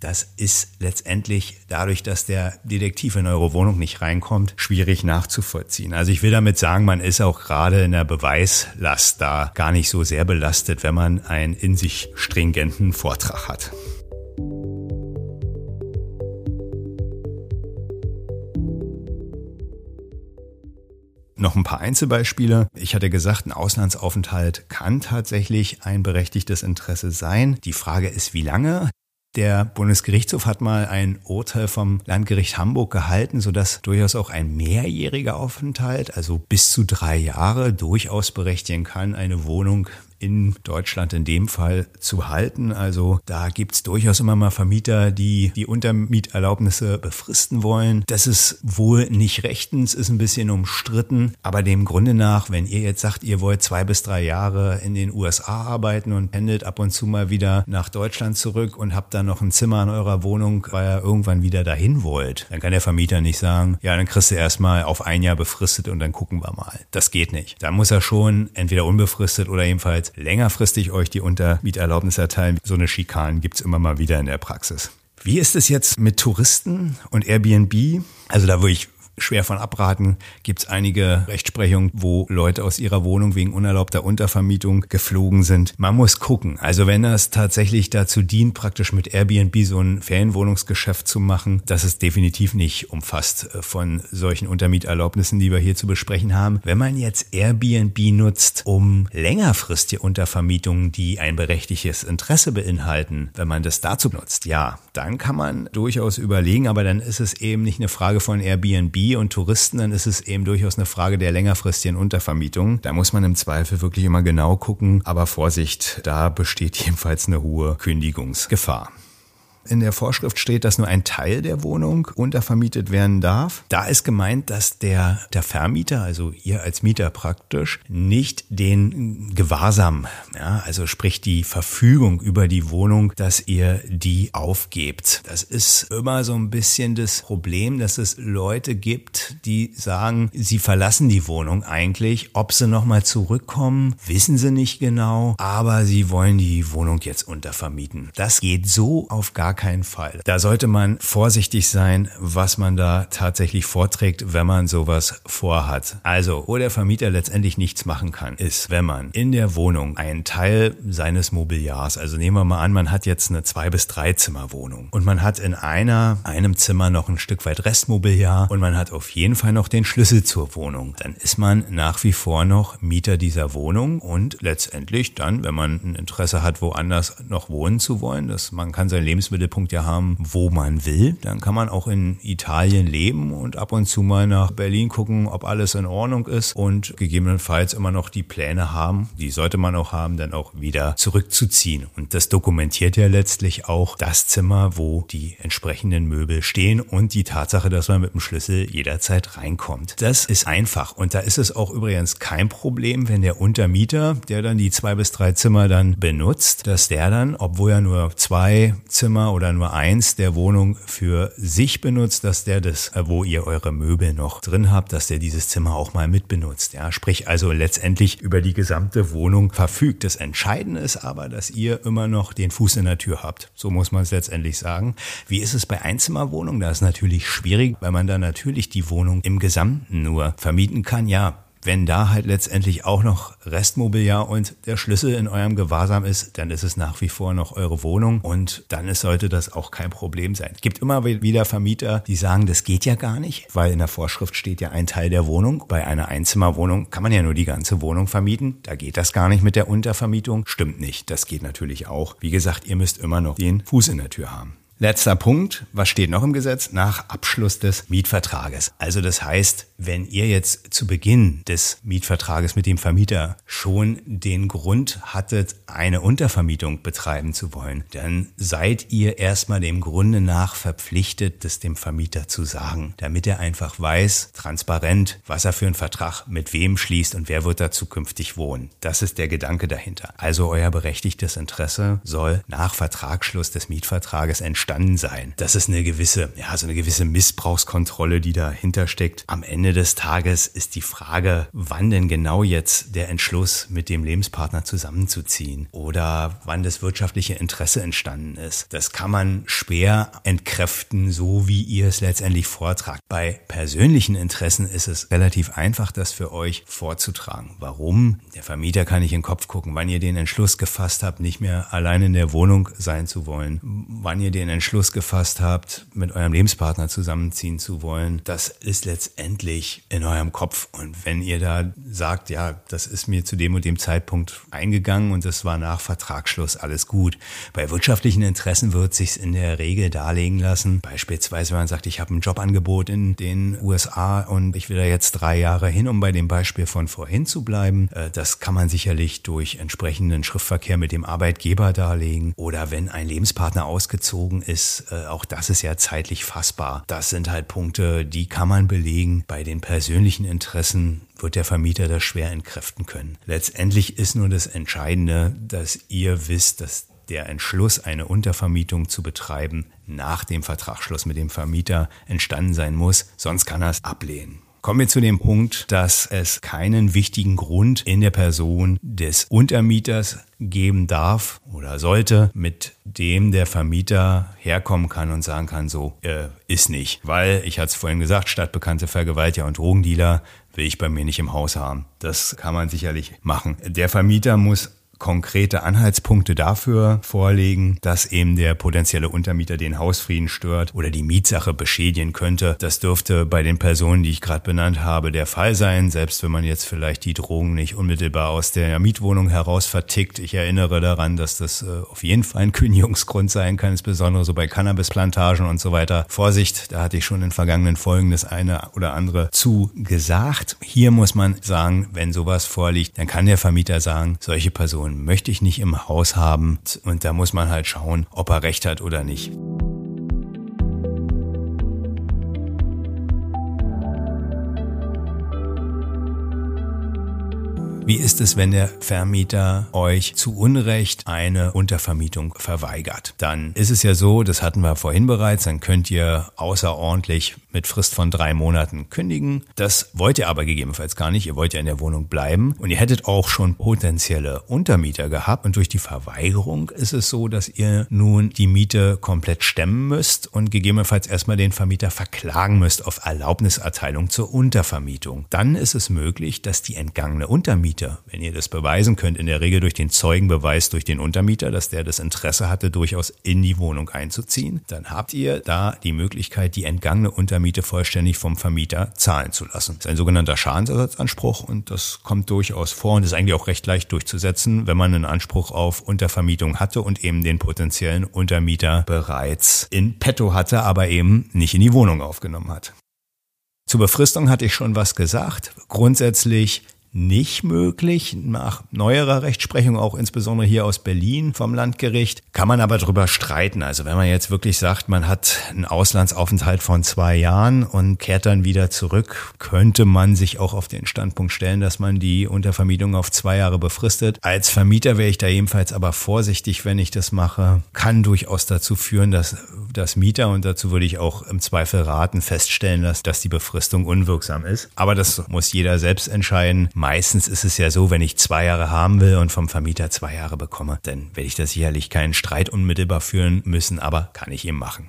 das ist letztendlich dadurch, dass der Detektiv in eure Wohnung nicht reinkommt, schwierig nachzuvollziehen. Also ich will damit sagen, man ist auch gerade in der Beweislast da gar nicht so sehr belastet, wenn man einen in sich stringenten Vortrag hat. Noch ein paar Einzelbeispiele. Ich hatte gesagt, ein Auslandsaufenthalt kann tatsächlich ein berechtigtes Interesse sein. Die Frage ist, wie lange? Der Bundesgerichtshof hat mal ein Urteil vom Landgericht Hamburg gehalten, sodass durchaus auch ein mehrjähriger Aufenthalt, also bis zu drei Jahre, durchaus berechtigen kann, eine Wohnung in Deutschland in dem Fall zu halten. Also da gibt's durchaus immer mal Vermieter, die die Untermieterlaubnisse befristen wollen. Das ist wohl nicht rechtens, ist ein bisschen umstritten. Aber dem Grunde nach, wenn ihr jetzt sagt, ihr wollt zwei bis drei Jahre in den USA arbeiten und pendelt ab und zu mal wieder nach Deutschland zurück und habt dann noch ein Zimmer in eurer Wohnung, weil ihr irgendwann wieder dahin wollt, dann kann der Vermieter nicht sagen, ja, dann kriegst du erstmal auf ein Jahr befristet und dann gucken wir mal. Das geht nicht. Da muss er schon entweder unbefristet oder jedenfalls längerfristig euch die Untermieterlaubnis erteilen. So eine Schikanen gibt's immer mal wieder in der Praxis. Wie ist es jetzt mit Touristen und Airbnb? Also da würde ich schwer von abraten. Gibt es einige Rechtsprechungen, wo Leute aus ihrer Wohnung wegen unerlaubter Untervermietung geflogen sind. Man muss gucken. Also wenn das tatsächlich dazu dient, praktisch mit Airbnb so ein Ferienwohnungsgeschäft zu machen, das ist definitiv nicht umfasst äh, von solchen Untermieterlaubnissen, die wir hier zu besprechen haben. Wenn man jetzt Airbnb nutzt, um längerfristige Untervermietungen, die ein berechtigtes Interesse beinhalten, wenn man das dazu nutzt, ja, dann kann man durchaus überlegen, aber dann ist es eben nicht eine Frage von Airbnb, und Touristen, dann ist es eben durchaus eine Frage der längerfristigen Untervermietung. Da muss man im Zweifel wirklich immer genau gucken. Aber Vorsicht, da besteht <laughs> jedenfalls eine hohe Kündigungsgefahr in der Vorschrift steht, dass nur ein Teil der Wohnung untervermietet werden darf. Da ist gemeint, dass der, der Vermieter, also ihr als Mieter praktisch, nicht den Gewahrsam, ja, also sprich die Verfügung über die Wohnung, dass ihr die aufgebt. Das ist immer so ein bisschen das Problem, dass es Leute gibt, die sagen, sie verlassen die Wohnung eigentlich. Ob sie nochmal zurückkommen, wissen sie nicht genau, aber sie wollen die Wohnung jetzt untervermieten. Das geht so auf gar keinen Fall. Da sollte man vorsichtig sein, was man da tatsächlich vorträgt, wenn man sowas vorhat. Also, wo der Vermieter letztendlich nichts machen kann, ist, wenn man in der Wohnung einen Teil seines Mobiliars, also nehmen wir mal an, man hat jetzt eine zwei bis drei Zimmer Wohnung und man hat in einer, einem Zimmer noch ein Stück weit Restmobiliar und man hat auf jeden Fall noch den Schlüssel zur Wohnung. Dann ist man nach wie vor noch Mieter dieser Wohnung und letztendlich dann, wenn man ein Interesse hat, woanders noch wohnen zu wollen, dass man kann seinen Lebensmittelpunkt ja haben, wo man will, dann kann man auch in Italien leben und ab und zu mal nach Berlin gucken, ob alles in Ordnung ist und gegebenenfalls immer noch die Pläne haben, die sollte man auch haben, dann auch wieder zurückzuziehen. Und das dokumentiert ja letztlich auch das Zimmer, wo die entsprechenden Möbel stehen und die Tatsache, dass man mit dem Schlüssel jederzeit reinkommt. Das ist einfach und da ist es auch übrigens kein Problem, wenn der Untermieter, der dann die zwei bis drei Zimmer dann benutzt, dass der dann, obwohl er nur zwei Zimmer oder nur eins der Wohnung für sich benutzt, dass der das, äh, wo ihr eure Möbel noch drin habt, dass der dieses Zimmer auch mal mitbenutzt. Ja, sprich also letztendlich über die gesamte Wohnung verfügt. Das Entscheidende ist aber, dass ihr immer noch den Fuß in der Tür habt. So muss man es letztendlich sagen. Wie ist es bei Einzimmerwohnungen? Da ist natürlich schwierig, weil man da natürlich die Wohnung im Gesamten nur vermieten kann. Ja, wenn da halt letztendlich auch noch Restmobiliar und der Schlüssel in eurem Gewahrsam ist, dann ist es nach wie vor noch eure Wohnung und dann ist, sollte das auch kein Problem sein. Es gibt immer wieder Vermieter, die sagen, das geht ja gar nicht, weil in der Vorschrift steht ja ein Teil der Wohnung. Bei einer Einzimmerwohnung kann man ja nur die ganze Wohnung vermieten. Da geht das gar nicht mit der Untervermietung. Stimmt nicht. Das geht natürlich auch. Wie gesagt, ihr müsst immer noch den Fuß in der Tür haben. Letzter Punkt, was steht noch im Gesetz? Nach Abschluss des Mietvertrages. Also das heißt, wenn ihr jetzt zu Beginn des Mietvertrages mit dem Vermieter schon den Grund hattet, eine Untervermietung betreiben zu wollen, dann seid ihr erstmal dem Grunde nach verpflichtet, das dem Vermieter zu sagen, damit er einfach weiß, transparent, was er für einen Vertrag mit wem schließt und wer wird da zukünftig wohnen. Das ist der Gedanke dahinter. Also euer berechtigtes Interesse soll nach Vertragsschluss des Mietvertrages entstehen entstanden sein. Das ist eine gewisse, ja, so eine gewisse Missbrauchskontrolle, die dahinter steckt. Am Ende des Tages ist die Frage, wann denn genau jetzt der Entschluss mit dem Lebenspartner zusammenzuziehen oder wann das wirtschaftliche Interesse entstanden ist. Das kann man schwer entkräften, so wie ihr es letztendlich vortragt. Bei persönlichen Interessen ist es relativ einfach, das für euch vorzutragen. Warum? Der Vermieter kann nicht in den Kopf gucken, wann ihr den Entschluss gefasst habt, nicht mehr allein in der Wohnung sein zu wollen, wann ihr den Entschluss gefasst habt, mit eurem Lebenspartner zusammenziehen zu wollen, das ist letztendlich in eurem Kopf. Und wenn ihr da sagt, ja, das ist mir zu dem und dem Zeitpunkt eingegangen und das war nach Vertragsschluss alles gut. Bei wirtschaftlichen Interessen wird sich's in der Regel darlegen lassen. Beispielsweise, wenn man sagt, ich habe ein Jobangebot in den USA und ich will da jetzt drei Jahre hin, um bei dem Beispiel von vorhin zu bleiben. Äh, das kann man sicherlich durch entsprechenden Schriftverkehr mit dem Arbeitgeber darlegen. Oder wenn ein Lebenspartner ausgezogen ist, äh, auch das ist ja zeitlich fassbar. Das sind halt Punkte, die kann man belegen. Bei den persönlichen Interessen wird der Vermieter das schwer entkräften können. Letztendlich ist nur das Entscheidende, dass ihr wisst, dass der Entschluss, eine Untervermietung zu betreiben, nach dem Vertragsschluss mit dem Vermieter entstanden sein muss, sonst kann er es ablehnen. Kommen wir zu dem Punkt, dass es keinen wichtigen Grund in der Person des Untermieters geben darf oder sollte, mit dem der Vermieter herkommen kann und sagen kann, so äh, ist nicht. Weil, ich hatte es vorhin gesagt, stadtbekannte Vergewaltiger und Drogendealer will ich bei mir nicht im Haus haben. Das kann man sicherlich machen. Der Vermieter muss konkrete Anhaltspunkte dafür vorlegen, dass eben der potenzielle Untermieter den Hausfrieden stört oder die Mietsache beschädigen könnte. Das dürfte bei den Personen, die ich gerade benannt habe, der Fall sein, selbst wenn man jetzt vielleicht die Drogen nicht unmittelbar aus der Mietwohnung heraus vertickt. Ich erinnere daran, dass das äh, auf jeden Fall ein <laughs> Kündigungsgrund sein kann, insbesondere so bei Cannabisplantagen und so weiter. Vorsicht, da hatte ich schon in vergangenen Folgen das eine oder andere zu gesagt. Hier muss man sagen, wenn sowas vorliegt, dann kann der Vermieter sagen, solche Personen Person möchte ich nicht im Haus haben und da muss man halt schauen, ob er recht hat oder nicht. Wie ist es, wenn der Vermieter euch zu Unrecht eine Untervermietung verweigert? Dann ist es ja so, das hatten wir vorhin bereits, dann könnt ihr außerordentlich mit Frist von drei Monaten kündigen. Das wollt ihr aber gegebenenfalls gar nicht. Ihr wollt ja in der Wohnung bleiben und ihr hättet auch schon potenzielle Untermieter gehabt und durch die Verweigerung ist es so, dass ihr nun die Miete komplett stemmen müsst und gegebenenfalls erstmal den Vermieter verklagen müsst auf Erlaubniserteilung zur Untervermietung. Dann ist es möglich, dass die entgangene Untermieter, wenn ihr das beweisen könnt, in der Regel durch den Zeugenbeweis durch den Untermieter, dass der das Interesse hatte, durchaus in die Wohnung einzuziehen, dann habt ihr da die Möglichkeit, die entgangene Untermiete vollständig vom Vermieter zahlen zu lassen. Das ist ein sogenannter Schadensersatzanspruch und das kommt durchaus vor und ist eigentlich auch recht leicht durchzusetzen, wenn man einen Anspruch auf Untervermietung hatte und eben den potenziellen Untermieter bereits in petto hatte, aber eben nicht in die Wohnung aufgenommen hat. Zur Befristung hatte ich schon was gesagt. Grundsätzlich nicht möglich. Nach neuerer Rechtsprechung, auch insbesondere hier aus Berlin vom Landgericht, kann man aber drüber streiten. Also wenn man jetzt wirklich sagt, man hat einen Auslandsaufenthalt von zwei Jahren und kehrt dann wieder zurück, könnte man sich auch auf den Standpunkt stellen, dass man die Untervermietung auf zwei Jahre befristet. Als Vermieter wäre ich da ebenfalls aber vorsichtig, wenn ich das mache. Kann durchaus dazu führen, dass das Mieter, und dazu würde ich auch im Zweifel raten, feststellen, dass, dass die Befristung unwirksam ist. Aber das muss jeder selbst entscheiden. Meistens ist es ja so, wenn ich zwei Jahre haben will und vom Vermieter zwei Jahre bekomme, dann werde ich da sicherlich keinen Streit unmittelbar führen müssen, aber kann ich eben machen.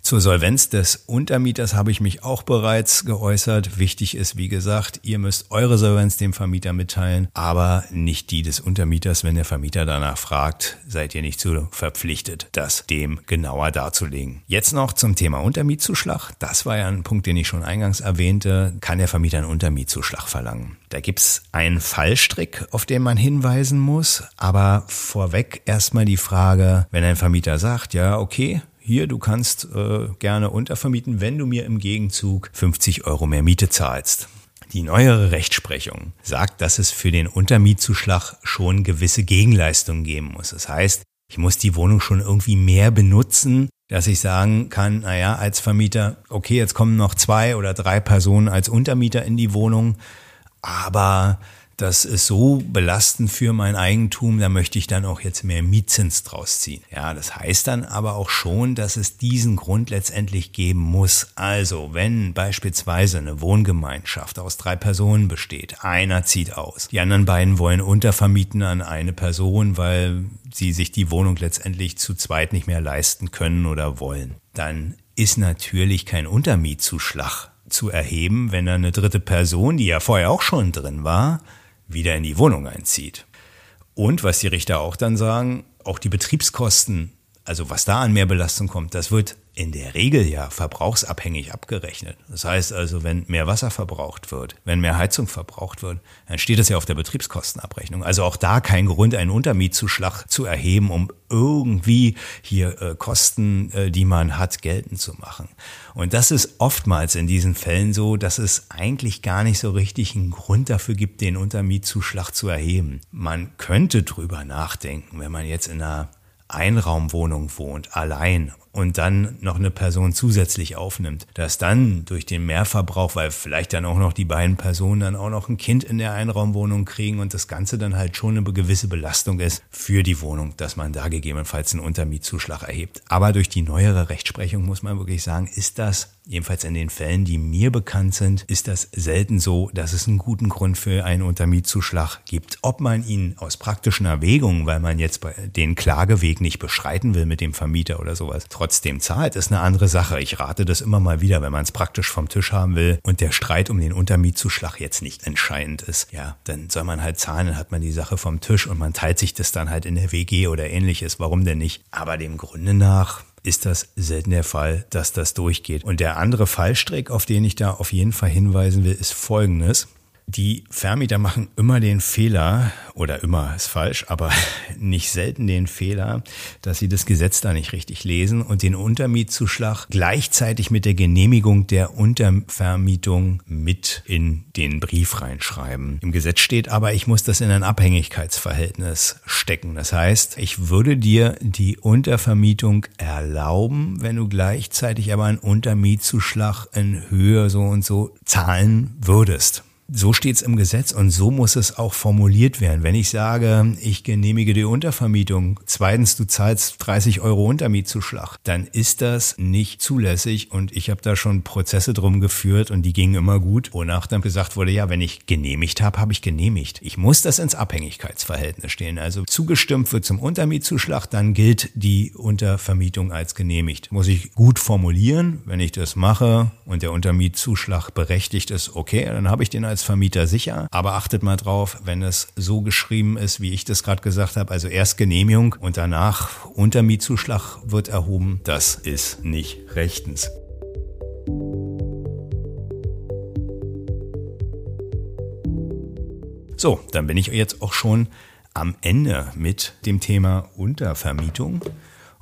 Zur Solvenz des Untermieters habe ich mich auch bereits geäußert. Wichtig ist, wie gesagt, ihr müsst eure Solvenz dem Vermieter mitteilen, aber nicht die des Untermieters. Wenn der Vermieter danach fragt, seid ihr nicht zu verpflichtet, das dem genauer darzulegen. Jetzt noch zum Thema Untermietzuschlag. Das war ja ein Punkt, den ich schon eingangs erwähnte. Kann der Vermieter einen Untermietzuschlag verlangen? Da gibt's einen Fallstrick, auf den man hinweisen muss. Aber vorweg erstmal die Frage, wenn ein Vermieter sagt, ja, okay, hier, du kannst äh, gerne untervermieten, wenn du mir im Gegenzug 50 Euro mehr Miete zahlst. Die neuere Rechtsprechung sagt, dass es für den Untermietzuschlag schon gewisse Gegenleistungen geben muss. Das heißt, ich muss die Wohnung schon irgendwie mehr benutzen, dass ich sagen kann, naja, als Vermieter, okay, jetzt kommen noch zwei oder drei Personen als Untermieter in die Wohnung, aber das ist so belastend für mein Eigentum, da möchte ich dann auch jetzt mehr Mietzins draus ziehen. Ja, das heißt dann aber auch schon, dass es diesen Grund letztendlich geben muss. Also, wenn beispielsweise eine Wohngemeinschaft aus drei Personen besteht, einer zieht aus, die anderen beiden wollen untervermieten an eine Person, weil sie sich die Wohnung letztendlich zu zweit nicht mehr leisten können oder wollen, dann ist natürlich kein Untermietzuschlag zu erheben, wenn eine dritte Person, die ja vorher auch schon drin war, wieder in die Wohnung einzieht. Und was die Richter auch dann sagen, auch die Betriebskosten, also was da an Mehrbelastung kommt, das wird in der Regel ja verbrauchsabhängig abgerechnet. Das heißt also, wenn mehr Wasser verbraucht wird, wenn mehr Heizung verbraucht wird, dann steht das ja auf der Betriebskostenabrechnung. Also auch da kein Grund, einen Untermietzuschlag zu erheben, um irgendwie hier äh, Kosten, äh, die man hat, geltend zu machen. Und das ist oftmals in diesen Fällen so, dass es eigentlich gar nicht so richtig einen Grund dafür gibt, den Untermietzuschlag zu erheben. Man könnte drüber nachdenken, wenn man jetzt in einer Einraumwohnung wohnt, allein und dann noch eine Person zusätzlich aufnimmt, dass dann durch den Mehrverbrauch, weil vielleicht dann auch noch die beiden Personen dann auch noch ein Kind in der Einraumwohnung kriegen und das Ganze dann halt schon eine gewisse Belastung ist für die Wohnung, dass man da gegebenenfalls einen Untermietzuschlag erhebt. Aber durch die neuere Rechtsprechung muss man wirklich sagen, ist das Jedenfalls in den Fällen, die mir bekannt sind, ist das selten so, dass es einen guten Grund für einen Untermietzuschlag gibt. Ob man ihn aus praktischen Erwägungen, weil man jetzt den Klageweg nicht beschreiten will mit dem Vermieter oder sowas, trotzdem zahlt, ist eine andere Sache. Ich rate das immer mal wieder, wenn man es praktisch vom Tisch haben will und der Streit um den Untermietzuschlag jetzt nicht entscheidend ist. Ja, dann soll man halt zahlen, dann hat man die Sache vom Tisch und man teilt sich das dann halt in der WG oder ähnliches. Warum denn nicht? Aber dem Grunde nach ist das selten der Fall, dass das durchgeht. Und der andere Fallstrick, auf den ich da auf jeden Fall hinweisen will, ist folgendes. Die Vermieter machen immer den Fehler, oder immer ist falsch, aber <laughs> nicht selten den Fehler, dass sie das Gesetz da nicht richtig lesen und den Untermietzuschlag gleichzeitig mit der Genehmigung der Untervermietung mit in den Brief reinschreiben. Im Gesetz steht aber, ich muss das in ein Abhängigkeitsverhältnis stecken. Das heißt, ich würde dir die Untervermietung erlauben, wenn du gleichzeitig aber einen Untermietzuschlag in Höhe so und so zahlen würdest. So steht's im Gesetz und so muss es auch formuliert werden. Wenn ich sage, ich genehmige die Untervermietung, zweitens, du zahlst 30 Euro Untermietzuschlag, dann ist das nicht zulässig und ich habe da schon Prozesse drum geführt und die gingen immer gut, wonach dann gesagt wurde, ja, wenn ich genehmigt habe, habe ich genehmigt. Ich muss das ins Abhängigkeitsverhältnis stehen. Also zugestimmt wird zum Untermietzuschlag, dann gilt die Untervermietung als genehmigt. Muss ich gut formulieren, wenn ich das mache und der Untermietzuschlag berechtigt ist, okay, dann habe ich den als Vermieter sicher. Aber achtet mal drauf, wenn es so geschrieben ist, wie ich das gerade gesagt habe, also erst Genehmigung und danach Untermietzuschlag wird erhoben, das ist nicht rechtens. So, dann bin ich jetzt auch schon am Ende mit dem Thema Untervermietung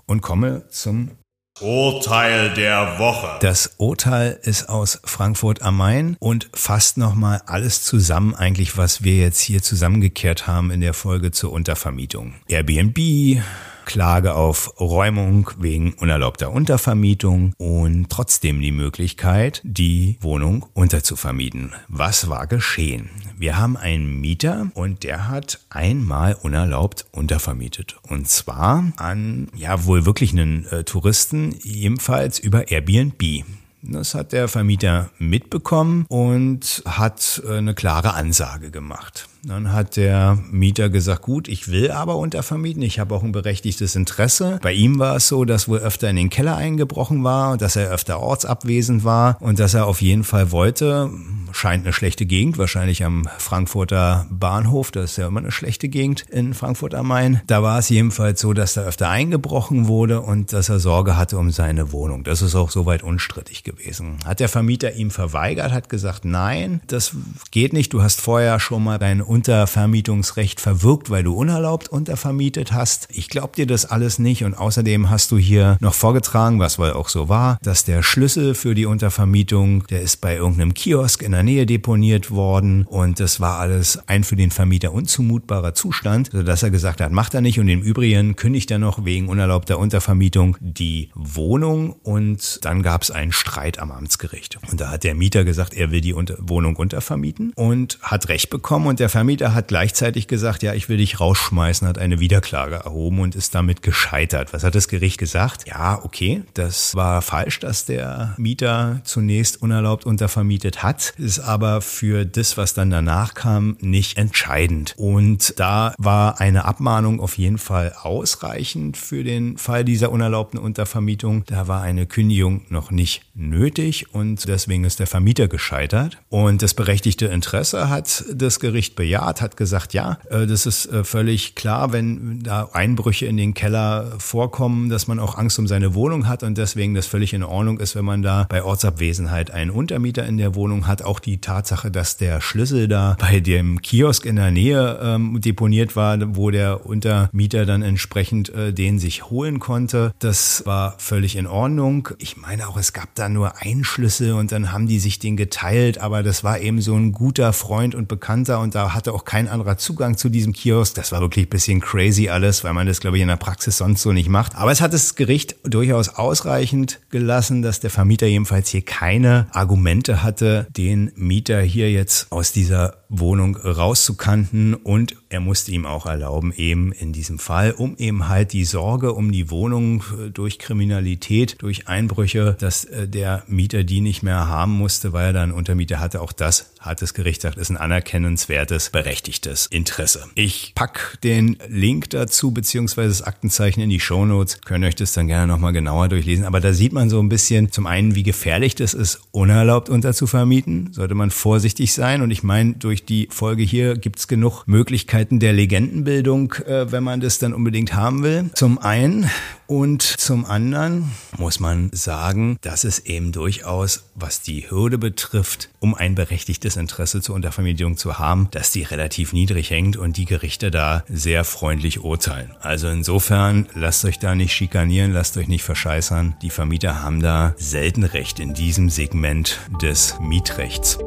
und komme zum Urteil der Woche. Das Urteil ist aus Frankfurt am Main und fasst nochmal alles zusammen, eigentlich, was wir jetzt hier zusammengekehrt haben in der Folge zur Untervermietung. Airbnb, Klage auf Räumung wegen unerlaubter Untervermietung und trotzdem die Möglichkeit, die Wohnung unterzuvermieten. Was war geschehen? Wir haben einen Mieter und der hat einmal unerlaubt untervermietet. Und zwar an, ja, wohl wirklich einen äh, Touristen, ebenfalls über Airbnb. Das hat der Vermieter mitbekommen und hat äh, eine klare Ansage gemacht. Dann hat der Mieter gesagt, gut, ich will aber untervermieten, ich habe auch ein berechtigtes Interesse. Bei ihm war es so, dass wohl öfter in den Keller eingebrochen war, dass er öfter ortsabwesend war und dass er auf jeden Fall wollte, scheint eine schlechte Gegend, wahrscheinlich am Frankfurter Bahnhof, das ist ja immer eine schlechte Gegend in Frankfurt am Main. Da war es jedenfalls so, dass da öfter eingebrochen wurde und dass er Sorge hatte um seine Wohnung. Das ist auch soweit unstrittig gewesen. Hat der Vermieter ihm verweigert, hat gesagt, nein, das geht nicht, du hast vorher schon mal dein Untervermietungsrecht verwirkt, weil du unerlaubt untervermietet hast. Ich glaube dir das alles nicht und außerdem hast du hier noch vorgetragen, was wohl auch so war, dass der Schlüssel für die Untervermietung, der ist bei irgendeinem Kiosk in der Nähe deponiert worden und das war alles ein für den Vermieter unzumutbarer Zustand, sodass er gesagt hat, macht er nicht und im Übrigen kündigt er noch wegen unerlaubter Untervermietung die Wohnung und dann gab es einen Streit am Amtsgericht. Und da hat der Mieter gesagt, er will die Wohnung untervermieten und hat Recht bekommen und der Vermieter Vermieter hat gleichzeitig gesagt, ja, ich will dich rausschmeißen, hat eine Wiederklage erhoben und ist damit gescheitert. Was hat das Gericht gesagt? Ja, okay, das war falsch, dass der Mieter zunächst unerlaubt untervermietet hat, ist aber für das, was dann danach kam, nicht entscheidend. Und da war eine Abmahnung auf jeden Fall ausreichend für den Fall dieser unerlaubten Untervermietung. Da war eine Kündigung noch nicht nötig und deswegen ist der Vermieter gescheitert. Und das berechtigte Interesse hat das Gericht bejaht, hat gesagt, ja, äh, das ist äh, völlig klar, wenn da Einbrüche in den Keller vorkommen, dass man auch Angst um seine Wohnung hat und deswegen das völlig in Ordnung ist, wenn man da bei Ortsabwesenheit einen Untermieter in der Wohnung hat. Auch die Tatsache, dass der Schlüssel da bei dem Kiosk in der Nähe ähm, deponiert war, wo der Untermieter dann entsprechend äh, den sich holen konnte, das war völlig in Ordnung. Ich meine auch, es gab da nur einen Schlüssel und dann haben die sich den geteilt, aber das war eben so ein guter Freund und Bekannter und da hatte auch kein anderer Zugang zu diesem Kiosk. Das war wirklich ein bisschen crazy alles, weil man das, glaube ich, in der Praxis sonst so nicht macht. Aber es hat das Gericht durchaus ausreichend gelassen, dass der Vermieter jedenfalls hier keine Argumente hatte, den Mieter hier jetzt aus dieser Wohnung rauszukanten und er musste ihm auch erlauben, eben in diesem Fall, um eben halt die Sorge um die Wohnung äh, durch Kriminalität, durch Einbrüche, dass äh, der Mieter die nicht mehr haben musste, weil er dann Untermieter hatte. Auch das hat das Gericht gesagt, ist ein anerkennenswertes, berechtigtes Interesse. Ich pack den Link dazu, beziehungsweise das Aktenzeichen in die Shownotes. Könnt euch das dann gerne nochmal genauer durchlesen. Aber da sieht man so ein bisschen zum einen, wie gefährlich das ist, unerlaubt unterzuvermieten. Sollte man vorsichtig sein. Und ich meine, durch die Folge hier gibt's genug Möglichkeiten der Legendenbildung, äh, wenn man das dann unbedingt haben will. Zum einen und zum anderen muss man sagen, dass es eben durchaus, was die Hürde betrifft, um ein berechtigtes Interesse zur Untervermietung zu haben, dass die relativ niedrig hängt und die Gerichte da sehr freundlich urteilen. Also insofern lasst euch da nicht schikanieren, lasst euch nicht verscheißern. Die Vermieter haben da selten recht in diesem Segment des Mietrechts.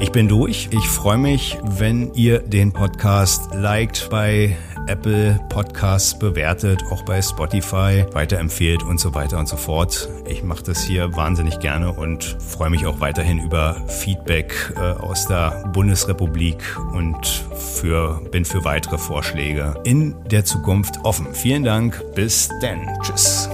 Ich bin durch. Ich freue mich, wenn ihr den Podcast liked bei Apple Podcasts bewertet, auch bei Spotify weiterempfehlt und so weiter und so fort. Ich mache das hier wahnsinnig gerne und freue mich auch weiterhin über Feedback äh, aus der Bundesrepublik und für, bin für weitere Vorschläge in der Zukunft offen. Vielen Dank, bis denn. Tschüss.